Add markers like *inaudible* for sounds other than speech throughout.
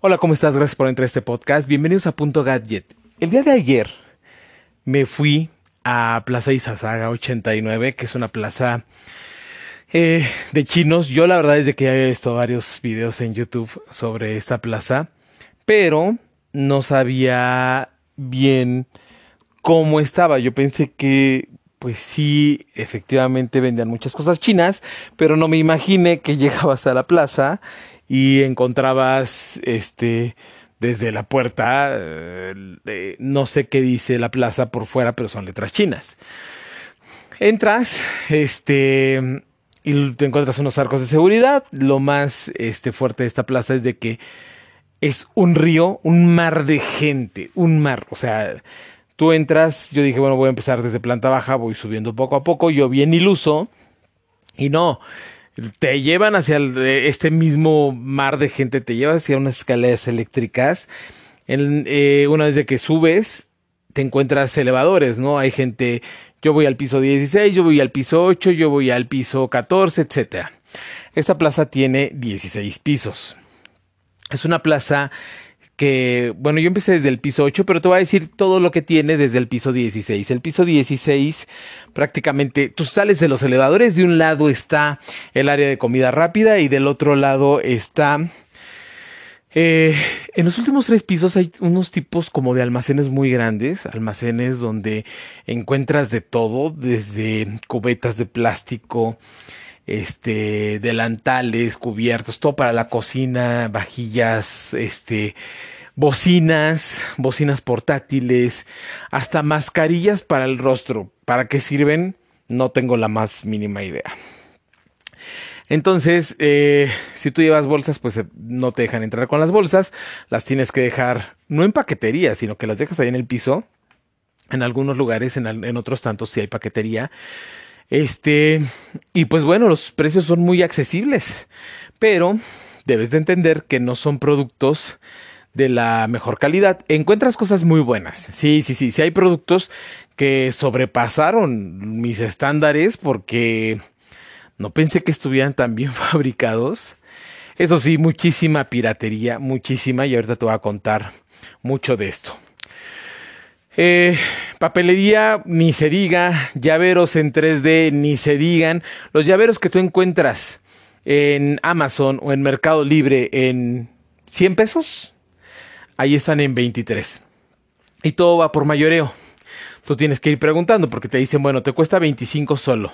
Hola, ¿cómo estás? Gracias por entrar a este podcast. Bienvenidos a Punto Gadget. El día de ayer me fui a Plaza Izazaga 89, que es una plaza eh, de chinos. Yo la verdad es de que ya he visto varios videos en YouTube sobre esta plaza, pero no sabía bien cómo estaba. Yo pensé que pues sí, efectivamente vendían muchas cosas chinas, pero no me imaginé que *laughs* llegabas a la plaza y encontrabas este desde la puerta eh, no sé qué dice la plaza por fuera, pero son letras chinas. Entras, este y te encuentras unos arcos de seguridad. Lo más este, fuerte de esta plaza es de que es un río, un mar de gente, un mar, o sea, Tú entras, yo dije, bueno, voy a empezar desde planta baja, voy subiendo poco a poco, yo bien iluso, y no, te llevan hacia este mismo mar de gente, te lleva hacia unas escaleras eléctricas. Eh, una vez que subes, te encuentras elevadores, ¿no? Hay gente, yo voy al piso 16, yo voy al piso 8, yo voy al piso 14, etc. Esta plaza tiene 16 pisos. Es una plaza que, bueno, yo empecé desde el piso 8, pero te voy a decir todo lo que tiene desde el piso 16. El piso 16, prácticamente, tú sales de los elevadores, de un lado está el área de comida rápida y del otro lado está... Eh, en los últimos tres pisos hay unos tipos como de almacenes muy grandes, almacenes donde encuentras de todo, desde cubetas de plástico, este, delantales, cubiertos, todo para la cocina, vajillas, este, bocinas, bocinas portátiles, hasta mascarillas para el rostro. ¿Para qué sirven? No tengo la más mínima idea. Entonces, eh, si tú llevas bolsas, pues eh, no te dejan entrar con las bolsas. Las tienes que dejar, no en paquetería, sino que las dejas ahí en el piso. En algunos lugares, en, en otros tantos, sí hay paquetería. Este, y pues bueno, los precios son muy accesibles, pero debes de entender que no son productos de la mejor calidad. Encuentras cosas muy buenas. Sí, sí, sí, sí hay productos que sobrepasaron mis estándares porque no pensé que estuvieran tan bien *laughs* fabricados. Eso sí, muchísima piratería, muchísima, y ahorita te voy a contar mucho de esto. Eh, papelería, ni se diga. Llaveros en 3D, ni se digan. Los llaveros que tú encuentras en Amazon o en Mercado Libre en 100 pesos, ahí están en 23. Y todo va por mayoreo. Tú tienes que ir preguntando porque te dicen, bueno, te cuesta 25 solo.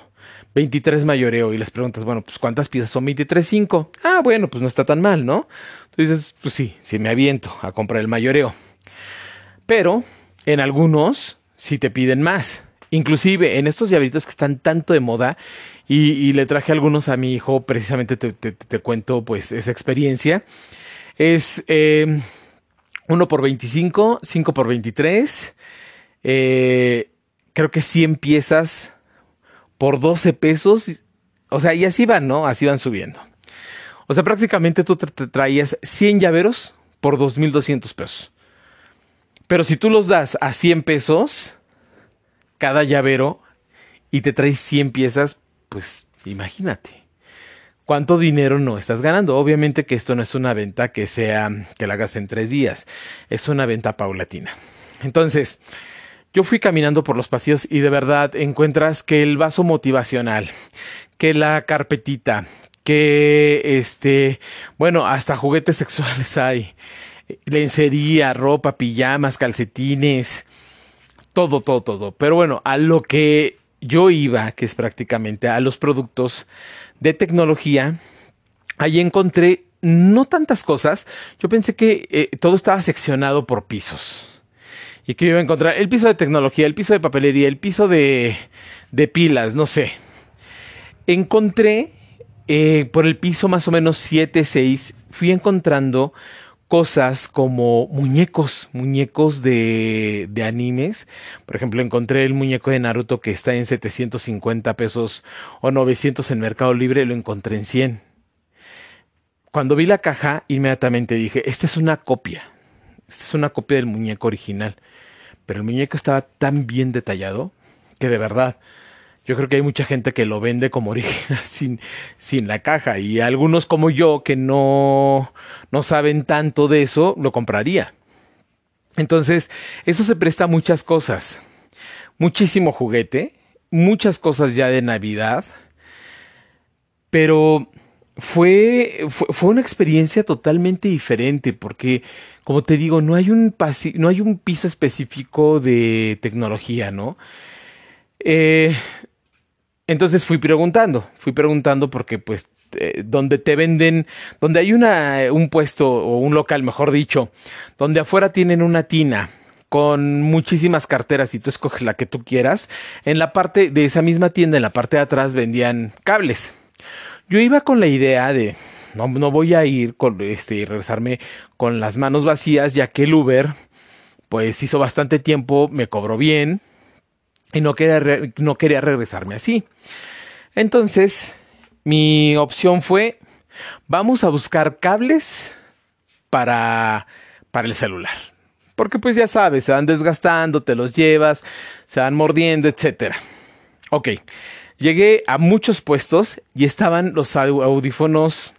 23 mayoreo y les preguntas, bueno, pues ¿cuántas piezas son 23, 5? Ah, bueno, pues no está tan mal, ¿no? Tú dices, pues sí, sí me aviento a comprar el mayoreo. Pero en algunos sí te piden más. Inclusive en estos llaveritos que están tanto de moda y, le traje algunos a mi hijo, precisamente te, cuento pues esa experiencia. Es 1 eh, por 25, 5 por 23, eh, creo que 100 piezas por 12 pesos. O sea, y así van, ¿no? Así van subiendo. O sea, prácticamente tú te traías 100 llaveros por 2.200 pesos. Pero si tú los das a 100 pesos cada llavero y te traes 100 piezas, pues imagínate. ¿Cuánto dinero no estás ganando? Obviamente que esto no es una venta que sea que la hagas en tres días, es una venta paulatina. Entonces, yo fui caminando por los pasillos y de verdad encuentras que el vaso motivacional, que la carpetita, que este, bueno, hasta juguetes *laughs* sexuales hay, lencería, ropa, pijamas, calcetines, todo, todo, todo. Pero bueno, a lo que yo iba, que es prácticamente a los productos de tecnología, ahí encontré no tantas cosas. Yo pensé que eh, todo estaba seccionado por pisos. Y que iba a encontrar el piso de tecnología, el piso de papelería, el piso de, de pilas, no sé. Encontré eh, por el piso más o menos 7, 6, fui encontrando cosas como muñecos, muñecos de, de, animes. Por ejemplo, encontré el muñeco de Naruto que está en 750 pesos o 900 en Mercado Libre, lo encontré en 100. Cuando vi la caja, inmediatamente dije, esta es una copia. Esta es una copia del muñeco original. Pero el muñeco estaba tan bien detallado que de verdad yo creo que hay mucha gente que lo vende como original *laughs* sin, sin la caja y algunos como yo que no, no saben tanto de eso, lo compraría. Entonces, eso se presta a muchas cosas. Muchísimo juguete, muchas cosas ya de Navidad, pero fue, fue, una experiencia totalmente diferente porque, como te digo, no hay un, no hay un piso específico de tecnología, ¿no? Eh, entonces fui preguntando, fui preguntando porque pues eh, donde te venden, donde hay una, un puesto o un local, mejor dicho, donde afuera tienen una tina con muchísimas carteras y tú escoges la que tú quieras, en la parte de esa misma tienda, en la parte de atrás vendían cables. Yo iba con la idea de, no, no voy a ir con este y regresarme con las manos vacías, ya que el Uber, pues hizo bastante tiempo, me cobró bien, y no quería, no quería regresarme así. Entonces, mi opción fue, vamos a buscar cables para, para el celular. Porque pues ya sabes, se van desgastando, te los llevas, se van mordiendo, etc. Ok, llegué a muchos puestos y estaban los audífonos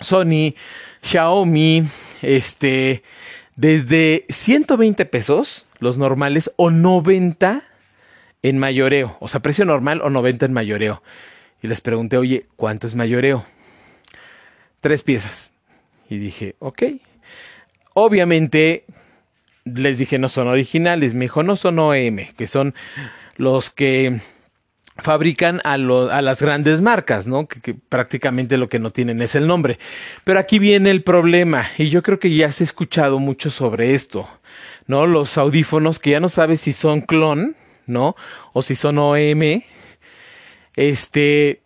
Sony, Xiaomi, este, desde 120 pesos, los normales, o 90 en mayoreo, o sea, precio normal o 90 en mayoreo. Y les pregunté, oye, ¿cuánto es mayoreo? Tres piezas. Y dije, ok. Obviamente, les dije, no son originales. Me dijo, no son OEM, que son los que fabrican a, a las grandes marcas, ¿no? Que, que, prácticamente lo que no tienen es el nombre. Pero aquí viene el problema, y yo creo que ya se ha escuchado mucho sobre esto, ¿no? Los audífonos que ya no sabes si son clon ¿no? O si son OM. Este.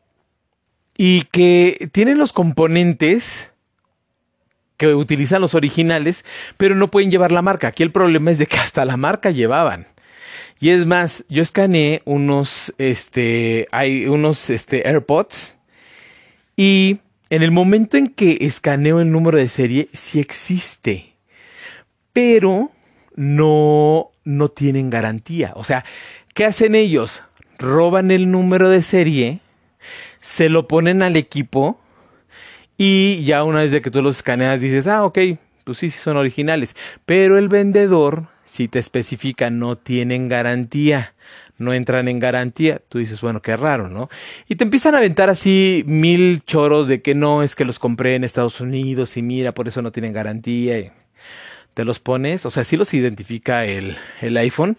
Y que tienen los componentes que utilizan los originales, pero no pueden llevar la marca. Aquí el problema es de que hasta la marca llevaban. Y es más, yo escaneé unos, este, hay unos, este, AirPods y en el momento en que escaneo el número de serie, sí existe, pero no, no tienen garantía. O sea, ¿qué hacen ellos? Roban el número de serie, se lo ponen al equipo y ya una vez de que tú los escaneas dices, ah, ok, pues sí, sí son originales. Pero el vendedor, si te especifica, no tienen garantía no entran en garantía. Tú dices, bueno, qué raro, ¿no? Y te empiezan a aventar así mil choros de que no, es que los compré en Estados Unidos y mira, por eso no tienen garantía te los pones, o sea, sí los identifica el, el iPhone.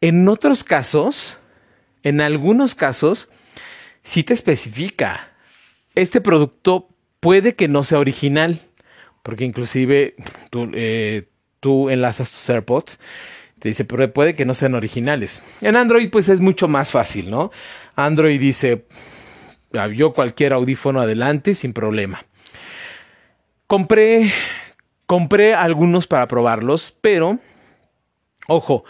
En otros casos, en algunos casos, sí te especifica. Este producto puede que no sea original, porque inclusive tú, eh, tú enlazas tus AirPods, te dice, pero puede que no sean originales. En Android pues es mucho más fácil, ¿no? Android dice, yo cualquier audífono adelante sin problema. Compré Compré algunos para probarlos, pero, ojo,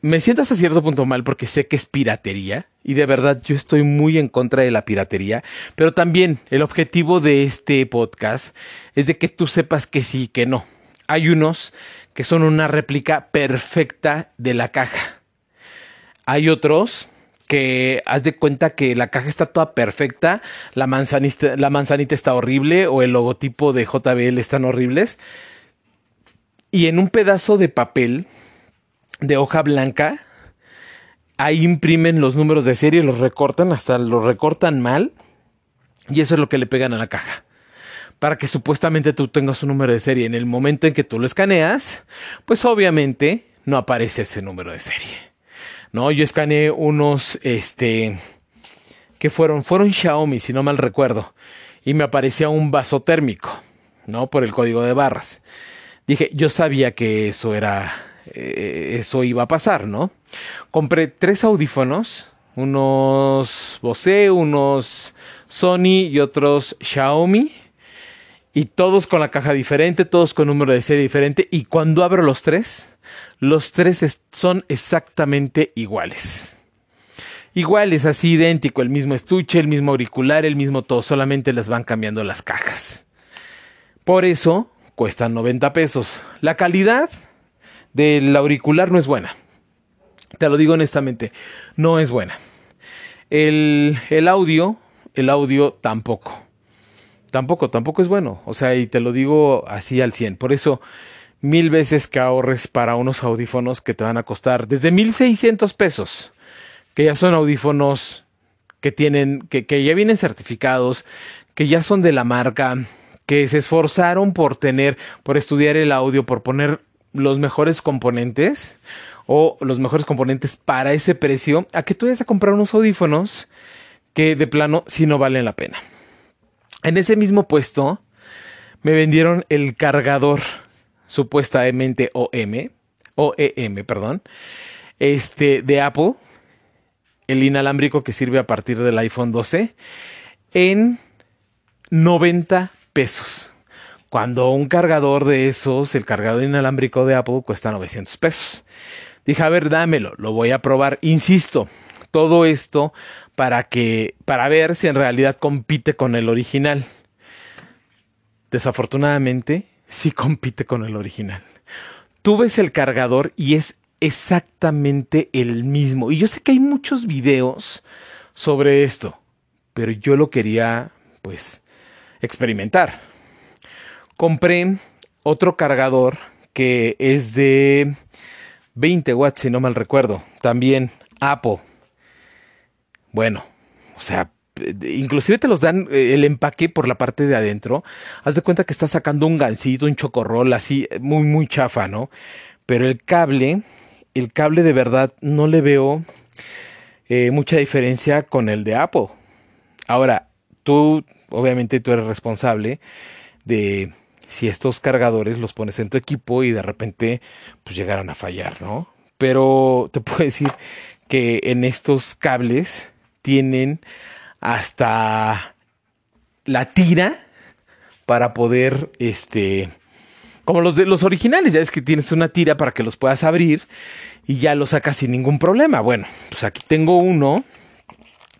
me siento hasta cierto punto mal porque sé que es piratería y de verdad yo estoy muy en contra de la piratería, pero también el objetivo de este podcast es de que tú sepas que sí y que no. Hay unos que son una réplica perfecta de la caja. Hay otros que haz de cuenta que la caja está toda perfecta, la manzanita, la manzanita está horrible o el logotipo de JBL están horribles. Y en un pedazo de papel de hoja blanca, ahí imprimen los números de serie, los recortan, hasta los recortan mal. Y eso es lo que le pegan a la caja. Para que supuestamente tú tengas un número de serie. En el momento en que tú lo escaneas, pues obviamente no aparece ese número de serie. ¿No? Yo escaneé unos, este, que fueron, fueron Xiaomi, si no mal recuerdo, y me aparecía un vaso térmico, ¿no? Por el código de barras. Dije, yo sabía que eso era, eh, eso iba a pasar, ¿no? Compré tres audífonos, unos Bose, unos Sony y otros Xiaomi. Y todos con la caja diferente, todos con número de serie diferente. Y cuando abro los tres, los tres son exactamente iguales. Iguales, así idéntico, el mismo estuche, el mismo auricular, el mismo todo, solamente les van cambiando las cajas. Por eso cuestan 90 pesos. La calidad del auricular no es buena. Te lo digo honestamente, no es buena. El, el audio, el audio tampoco. Tampoco, tampoco es bueno. O sea, y te lo digo así al 100. Por eso, mil veces que ahorres para unos audífonos que te van a costar desde 1600 pesos, que ya son audífonos que tienen, que, ya vienen certificados, que ya son de la marca, que se esforzaron por tener, por estudiar el audio, por poner los mejores componentes o los mejores componentes para ese precio, a que tú vayas a comprar unos audífonos que de plano sí no valen la pena. En ese mismo puesto me vendieron el cargador supuestamente OM, OEM, perdón, este de Apple, el inalámbrico que sirve a partir del iPhone 12 en 90 pesos. Cuando un cargador de esos, el cargador inalámbrico de Apple cuesta 900 pesos. Dije, a ver, dámelo, lo voy a probar. Insisto, todo esto para que para ver si en realidad compite con el original. Desafortunadamente, sí compite con el original. Tú ves el cargador y es exactamente el mismo. Y yo sé que hay muchos videos sobre esto, pero yo lo quería, pues, experimentar. Compré otro cargador que es de 20 watts, si no mal recuerdo. También Apple bueno, o sea, inclusive te los dan eh, el empaque por la parte de adentro. Haz de cuenta que estás sacando un gansito, un chocorrol, así, muy, muy chafa, ¿no? Pero el cable, el cable de verdad no le veo eh, mucha diferencia con el de Apple. Ahora, tú, obviamente tú eres responsable de si estos cargadores los pones en tu equipo y de repente pues llegaran a fallar, ¿no? Pero te puedo decir que en estos cables tienen hasta la tira para poder, este, como los de los originales, ya es que tienes una tira para que los puedas abrir y ya lo sacas sin ningún problema. Bueno, pues aquí tengo uno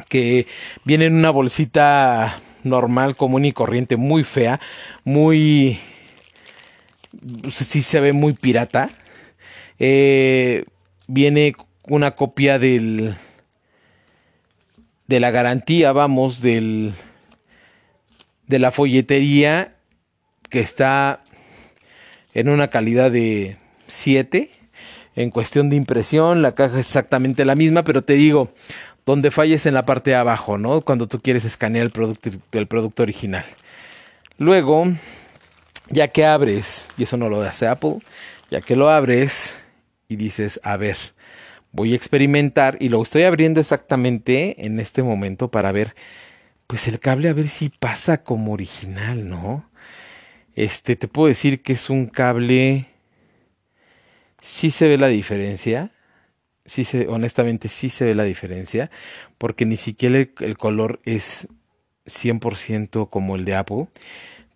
que viene en una bolsita normal, común y corriente, muy fea, muy, pues sí se ve muy pirata. Eh, viene una copia del de la garantía, vamos, del, de la folletería que está en una calidad de 7. En cuestión de impresión, la caja es exactamente la misma, pero te digo, donde falles en la parte de abajo, ¿no? Cuando tú quieres escanear el producto, el producto original. Luego, ya que abres, y eso no lo hace Apple, ya que lo abres y dices, a ver, voy a experimentar y lo estoy abriendo exactamente en este momento para ver pues el cable a ver si pasa como original, ¿no? Este, te puedo decir que es un cable sí se ve la diferencia. Sí se, honestamente sí se ve la diferencia, porque ni siquiera el, el color es 100% como el de Apple,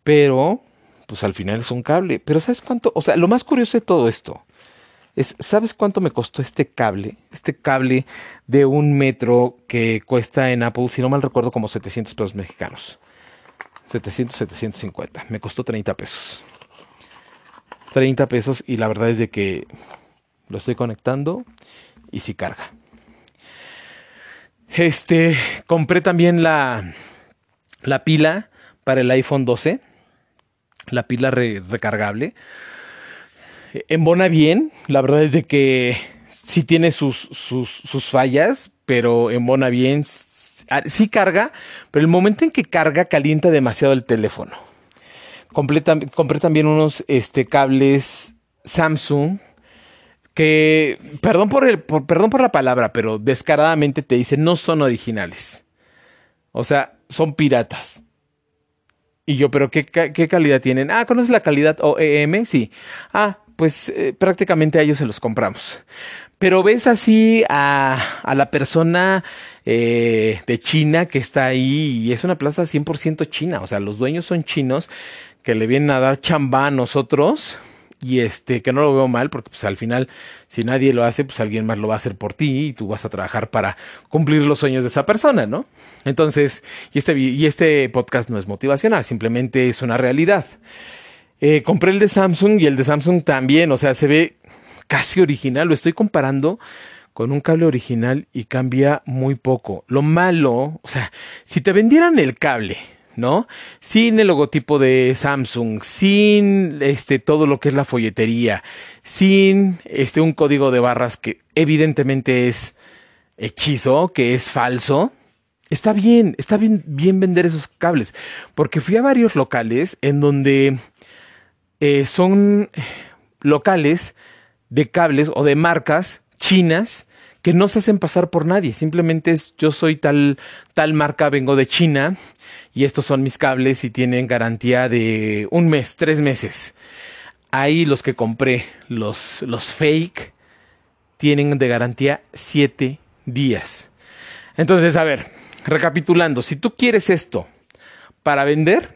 pero pues al final es un cable. Pero ¿sabes cuánto? O sea, lo más curioso de todo esto ¿sabes cuánto me costó este cable? Este cable de un metro que cuesta en Apple, si no mal recuerdo, como 700 pesos mexicanos. 700, 750. Me costó 30 pesos. 30 pesos y la verdad es de que lo estoy conectando y sí carga. Este, compré también la, la pila para el iPhone 12. La pila recargable embona bien. La verdad es de que sí tiene sus, sus, fallas, pero embona bien. Ah, sí carga, pero el momento en que carga calienta demasiado el teléfono. compré también unos este, cables Samsung que, perdón por, el, perdón por la palabra, pero descaradamente te dicen no son originales. O sea, son piratas. Y yo, pero ¿qué, qué calidad tienen? Ah, ¿conoces la calidad OEM? Sí. Ah, pues eh, prácticamente a ellos se los compramos. Pero ves así a, la persona eh, de China que está ahí y es una plaza 100% china, o sea, los dueños son chinos que le vienen a dar chamba a nosotros y este que no lo veo mal porque pues al final si nadie lo hace pues alguien más lo va a hacer por ti y tú vas a trabajar para cumplir los sueños de esa persona, ¿no? Entonces, y este y este podcast no es motivacional, simplemente es una realidad. Eh, compré el de Samsung y el de Samsung también, o sea, se ve casi original. Lo estoy comparando con un cable original y cambia muy poco. Lo malo, o sea, si te vendieran el cable, ¿no? Sin el logotipo de Samsung, sin este todo lo que es la folletería, sin este un código de barras que evidentemente es hechizo, que es falso. Está bien, está bien, bien vender esos cables, porque fui a varios locales en donde eh, son locales de cables o de marcas chinas que no se hacen pasar por nadie. Simplemente es yo soy tal, tal marca, vengo de China y estos son mis cables y tienen garantía de un mes, tres meses. Ahí los que compré, los, los fake, tienen de garantía siete días. Entonces, a ver, recapitulando, si tú quieres esto para vender,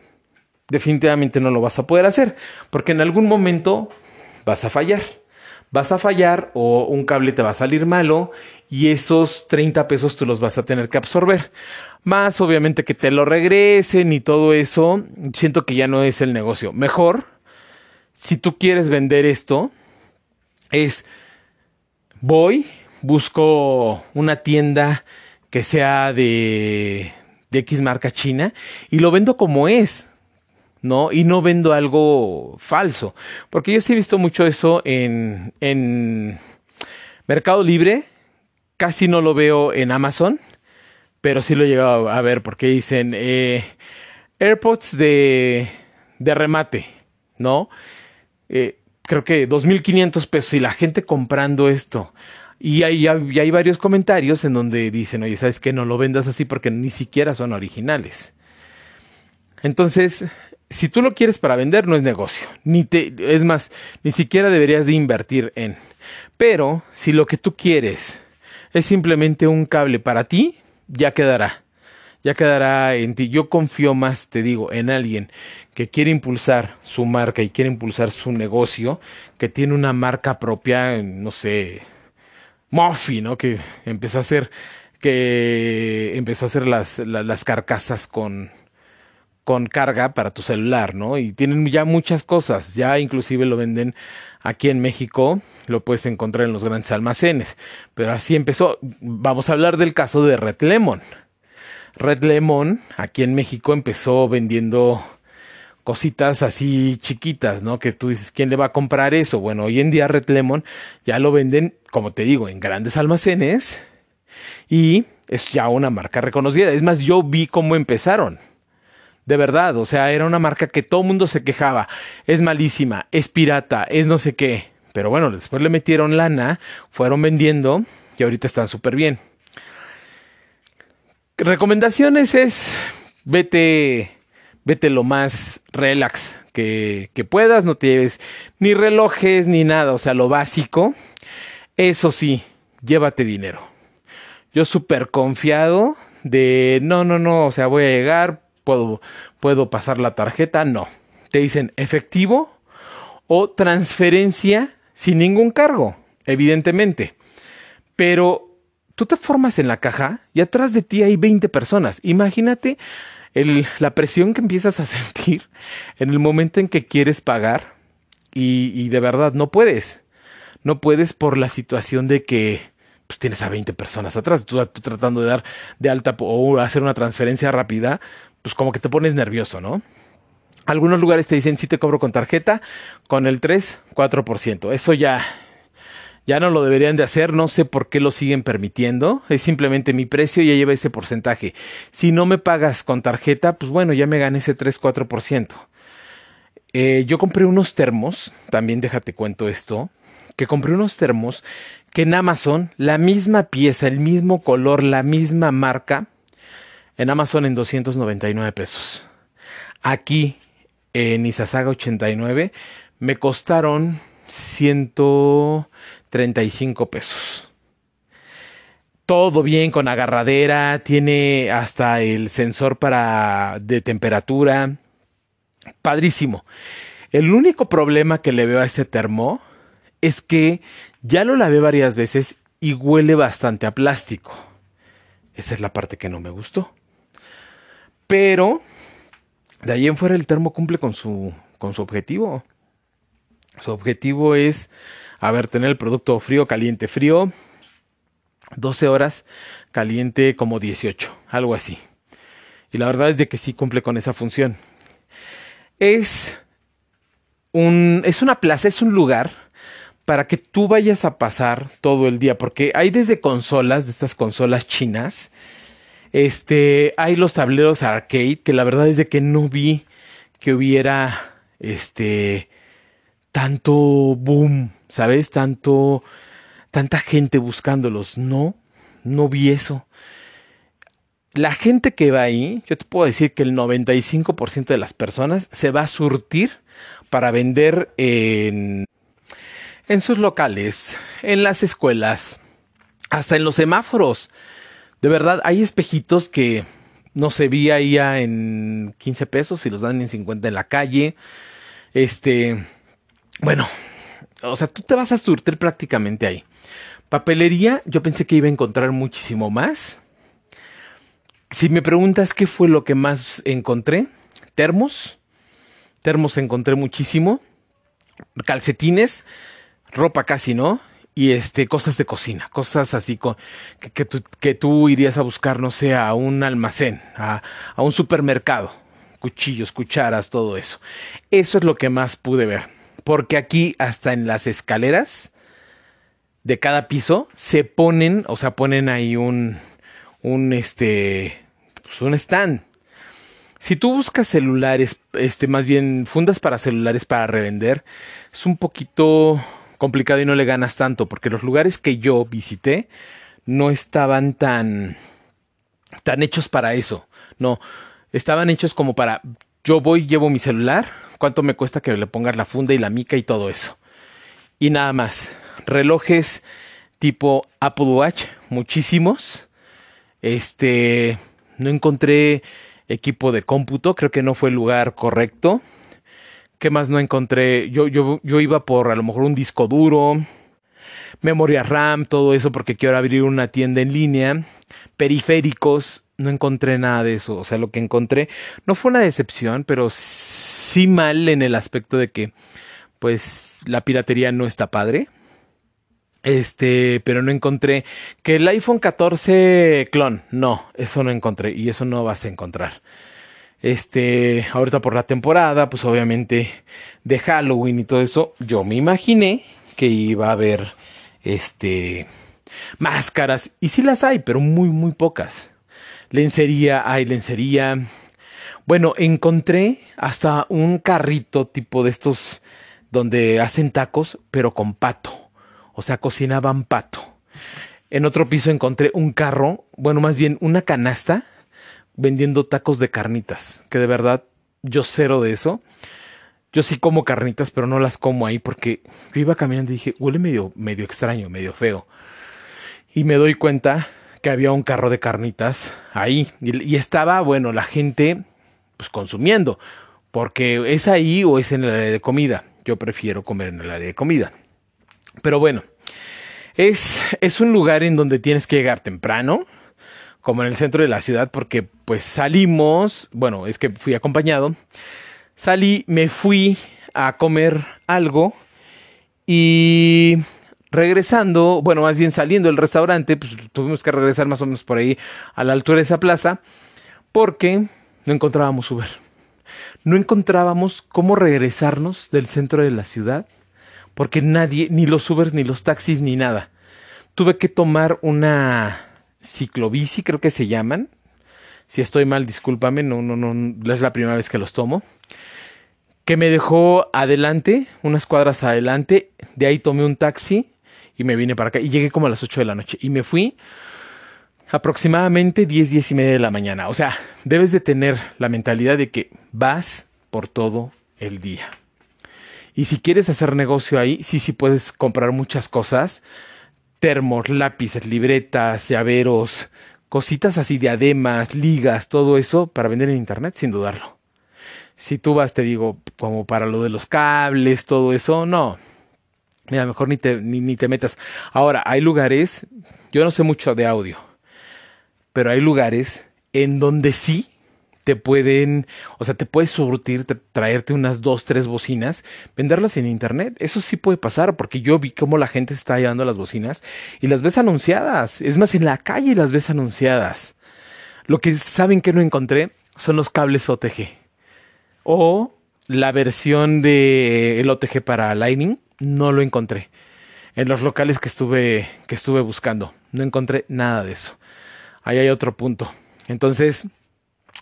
definitivamente no lo vas a poder hacer, porque en algún momento vas a fallar. Vas a fallar o un cable te va a salir malo y esos 30 pesos tú los vas a tener que absorber. Más obviamente que te lo regresen y todo eso, siento que ya no es el negocio. Mejor, si tú quieres vender esto, es voy, busco una tienda que sea de, de X marca china y lo vendo como es. ¿No? Y no vendo algo falso. Porque yo sí he visto mucho eso en, en Mercado Libre. Casi no lo veo en Amazon. Pero sí lo he llegado a ver porque dicen eh, AirPods de, de remate, ¿no? Eh, creo que 2.500 pesos y la gente comprando esto. Y hay, hay varios comentarios en donde dicen, oye, ¿sabes qué? No lo vendas así porque ni siquiera son originales. Entonces, si tú lo quieres para vender, no es negocio. Ni te, es más, ni siquiera deberías de invertir en. Pero si lo que tú quieres es simplemente un cable para ti, ya quedará. Ya quedará en ti. Yo confío más, te digo, en alguien que quiere impulsar su marca y quiere impulsar su negocio, que tiene una marca propia, no sé, Muffy, ¿no? Que empezó a hacer, que empezó a hacer las, las, carcasas con, con carga para tu celular, ¿no? Y tienen ya muchas cosas, ya inclusive lo venden aquí en México, lo puedes encontrar en los grandes almacenes, pero así empezó. Vamos a hablar del caso de Red Lemon. Red Lemon aquí en México empezó vendiendo cositas así chiquitas, ¿no? Que tú dices, ¿quién le va a comprar eso? Bueno, hoy en día Red Lemon ya lo venden, como te digo, en grandes almacenes y es ya una marca reconocida. Es más, yo vi cómo empezaron. De verdad, o sea, era una marca que todo mundo se quejaba. Es malísima, es pirata, es no sé qué. Pero bueno, después le metieron lana, fueron vendiendo y ahorita están súper bien. Recomendaciones es vete vete lo más relax que, puedas, no te lleves ni relojes ni nada, o sea, lo básico. Eso sí, llévate dinero. Yo súper confiado de, no, no, no, o sea, voy a llegar, puedo, puedo pasar la tarjeta, no. Te dicen efectivo o transferencia sin ningún cargo, evidentemente. Pero tú te formas en la caja y atrás de ti hay 20 personas. Imagínate la presión que empiezas a *laughs* sentir en el momento en que quieres pagar y, de verdad no puedes. No puedes por la situación de que pues, tienes a 20 personas atrás, tú, tratando de dar de alta o hacer una transferencia rápida, pues como que te pones nervioso, ¿no? Algunos lugares te dicen si te cobro con tarjeta, con el 3, 4%. Eso ya, ya no lo deberían de hacer, no sé por qué lo siguen permitiendo, es simplemente mi precio, ya lleva ese porcentaje. Si no me pagas con tarjeta, pues bueno, ya me gané ese 3-4%. Eh, yo compré unos termos, también déjate cuento esto, que compré unos termos que en Amazon, la misma pieza, el mismo color, la misma marca, en Amazon en 299 pesos. Aquí en Isasaga 89 me costaron 100 35 pesos. Todo bien con agarradera, tiene hasta el sensor para de temperatura. Padrísimo. El único problema que le veo a este termo es que ya lo lavé varias veces y huele bastante a plástico. Esa es la parte que no me gustó. Pero de ahí en fuera el termo cumple con su, con su objetivo. Su objetivo es a ver, tener el producto frío, caliente, frío. 12 horas, caliente como 18, algo así. Y la verdad es de que sí cumple con esa función. Es un, es una plaza, es un lugar para que tú vayas a pasar todo el día, porque hay desde consolas, de estas consolas chinas, este, hay los tableros arcade, que la verdad es de que no vi que hubiera, este, tanto boom, ¿sabes? Tanto, tanta gente buscándolos. No, no vi eso. La gente que va ahí, yo te puedo decir que el 95% de las personas se va a surtir para vender en, en sus locales, en las escuelas, hasta en los semáforos. De verdad, hay espejitos que no se vi ahí en 15 pesos y los dan en 50 en la calle. Este, bueno, o sea, tú te vas a surtir prácticamente ahí. Papelería, yo pensé que iba a encontrar muchísimo más. Si me preguntas qué fue lo que más encontré, termos. Termos encontré muchísimo. Calcetines, ropa casi no. Y este, cosas de cocina, cosas así con, que, tú, que tú irías a buscar, no sé, a un almacén, a, a un supermercado. Cuchillos, cucharas, todo eso. Eso es lo que más pude ver. Porque aquí, hasta en las escaleras, de cada piso se ponen, o sea, ponen ahí un, un, este, pues un stand. Si tú buscas celulares, este, más bien fundas para celulares para revender, es un poquito complicado y no le ganas tanto, porque los lugares que yo visité no estaban tan, tan hechos para eso. No, estaban hechos como para, yo voy, llevo mi celular, cuánto me cuesta que le pongas la funda y la mica y todo eso. Y nada más relojes tipo Apple Watch, muchísimos. Este, no encontré equipo de cómputo, creo que no fue el lugar correcto. ¿Qué más no encontré? Yo, yo, yo iba por a lo mejor un disco duro, memoria RAM, todo eso porque quiero abrir una tienda en línea. Periféricos, no encontré nada de eso. O sea, lo que encontré no fue una decepción, pero sí mal en el aspecto de que, pues, la piratería no está padre. Este, pero no encontré que el iPhone 14 clon, no, eso no encontré y eso no vas a encontrar. Este, ahorita por la temporada, pues obviamente de Halloween y todo eso, yo me imaginé que iba a haber este máscaras y sí las hay, pero muy muy pocas. Lencería, hay lencería. Bueno, encontré hasta un carrito tipo de estos donde hacen tacos, pero con pato o sea, cocinaban pato. En otro piso encontré un carro, bueno, más bien una canasta vendiendo tacos de carnitas, que de verdad yo cero de eso. Yo sí como carnitas, pero no las como ahí porque yo iba caminando y dije, huele medio, medio extraño, medio feo. Y me doy cuenta que había un carro de carnitas ahí y, y estaba, bueno, la gente pues consumiendo, porque es ahí o es en el área de comida. Yo prefiero comer en el área de comida. Pero bueno, es, es un lugar en donde tienes que llegar temprano, como en el centro de la ciudad, porque pues salimos, bueno, es que fui acompañado, salí, me fui a comer algo y regresando, bueno, más bien saliendo del restaurante, pues tuvimos que regresar más o menos por ahí a la altura de esa plaza, porque no encontrábamos Uber. No encontrábamos cómo regresarnos del centro de la ciudad porque nadie, ni los Ubers, ni los taxis, ni nada. Tuve que tomar una ciclobici, creo que se llaman. Si estoy mal, discúlpame, no, no, no, es la primera vez que los tomo. Que me dejó adelante, unas cuadras adelante. De ahí tomé un taxi y me vine para acá. Y llegué como a las 8 de la noche. Y me fui aproximadamente 10, 10 y media de la mañana. O sea, debes de tener la mentalidad de que vas por todo el día. Y si quieres hacer negocio ahí, sí, sí puedes comprar muchas cosas. Termos, lápices, libretas, llaveros, cositas así, diademas, ligas, todo eso para vender en internet, sin dudarlo. Si tú vas, te digo, como para lo de los cables, todo eso, no. Mira, mejor ni te, ni, ni te metas. Ahora, hay lugares, yo no sé mucho de audio, pero hay lugares en donde sí te pueden, o sea, te puedes surtir, traerte unas dos, tres bocinas, venderlas en internet. Eso sí puede pasar, porque yo vi cómo la gente está llevando las bocinas y las ves anunciadas. Es más, en la calle las ves anunciadas. Lo que saben que no encontré son los cables OTG. O la versión de el OTG para Lightning, no lo encontré. En los locales que estuve, que estuve buscando, no encontré nada de eso. Ahí hay otro punto. Entonces,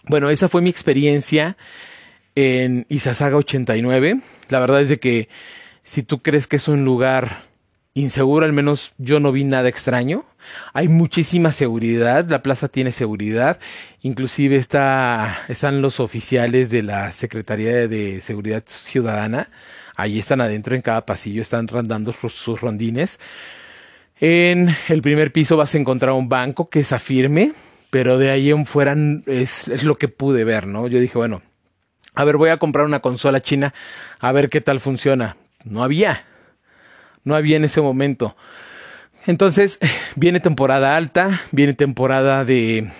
bueno, esa fue mi experiencia en Isasaga 89. La verdad es de que si tú crees que es un lugar inseguro, al menos yo no vi nada extraño. Hay muchísima seguridad, la plaza tiene seguridad, inclusive está, están los oficiales de la Secretaría de Seguridad Ciudadana, ahí están adentro en cada pasillo, están dando sus rondines. En el primer piso vas a encontrar un banco que es afirme, pero de ahí en fuera es, es lo que pude ver, ¿no? Yo dije, bueno, a ver, voy a comprar una consola china, a ver qué tal funciona. No había, no había en ese momento. Entonces, *sighs* viene temporada alta, viene temporada de,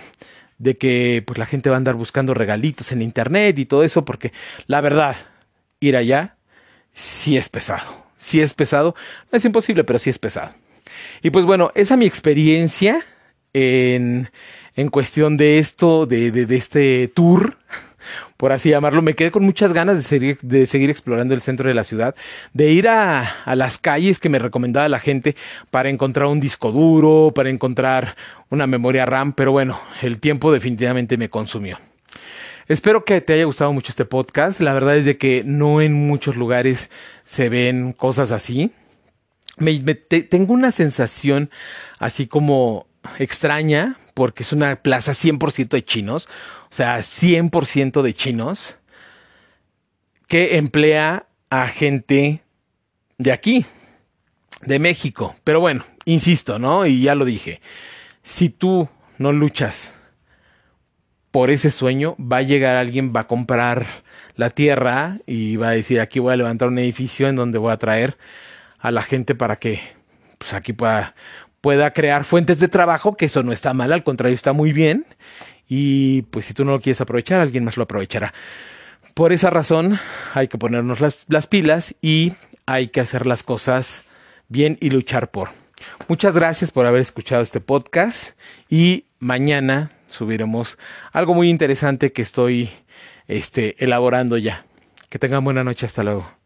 de que pues la gente va a andar buscando regalitos en internet y todo eso, porque la verdad, ir allá sí es pesado. Sí es pesado. No es imposible, pero sí es pesado. Y pues bueno, esa es mi experiencia en, en cuestión de esto, de, este tour por así llamarlo. Me quedé con muchas ganas de seguir, explorando el centro de la ciudad, de ir a, las calles que me recomendaba la gente para encontrar un disco duro, para encontrar una memoria RAM, pero bueno, el tiempo definitivamente me consumió. Espero que te haya gustado mucho este podcast. La verdad es de que no en muchos lugares se ven cosas así. Tengo una sensación así como extraña porque es una plaza 100% de chinos, o sea, 100% de chinos, que emplea a gente de aquí, de México. Pero bueno, insisto, ¿no? Y ya lo dije, si tú no luchas por ese sueño, va a llegar alguien, va a comprar la tierra y va a decir, aquí voy a levantar un edificio en donde voy a traer a la gente para que pues aquí pueda, pueda crear fuentes de trabajo, que eso no está mal, al contrario, está muy bien. Y pues si tú no lo quieres aprovechar, alguien más lo aprovechará. Por esa razón hay que ponernos las, las pilas y hay que hacer las cosas bien y luchar por. Muchas gracias por haber escuchado este podcast y mañana subiremos algo muy interesante que estoy este, elaborando ya. Que tengan buena noche, hasta luego.